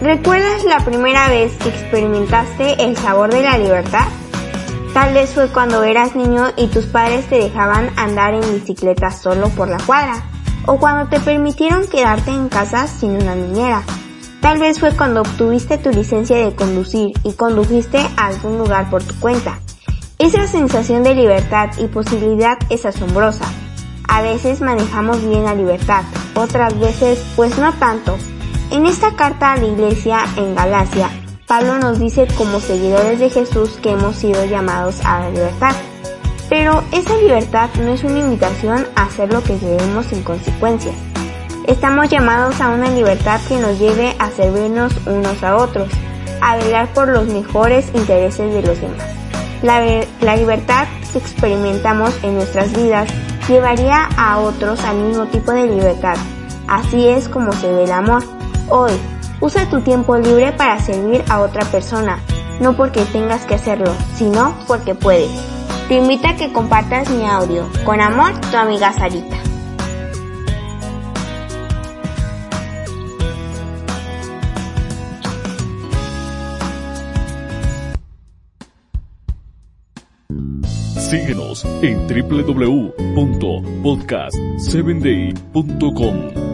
¿Recuerdas la primera vez que experimentaste el sabor de la libertad? Tal vez fue cuando eras niño y tus padres te dejaban andar en bicicleta solo por la cuadra, o cuando te permitieron quedarte en casa sin una niñera. Tal vez fue cuando obtuviste tu licencia de conducir y condujiste a algún lugar por tu cuenta. Esa sensación de libertad y posibilidad es asombrosa. A veces manejamos bien la libertad, otras veces pues no tanto. En esta carta a la iglesia en Galacia, Pablo nos dice como seguidores de Jesús que hemos sido llamados a la libertad. Pero esa libertad no es una invitación a hacer lo que queremos sin consecuencias. Estamos llamados a una libertad que nos lleve a servirnos unos a otros, a velar por los mejores intereses de los demás. La, la, libertad que experimentamos en nuestras vidas llevaría a otros al mismo tipo de libertad. Así es como se ve el amor. Hoy, usa tu tiempo libre para servir a otra persona, no porque tengas que hacerlo, sino porque puedes. Te invito a que compartas mi audio. Con amor, tu amiga Sarita. Síguenos en www.podcast7day.com.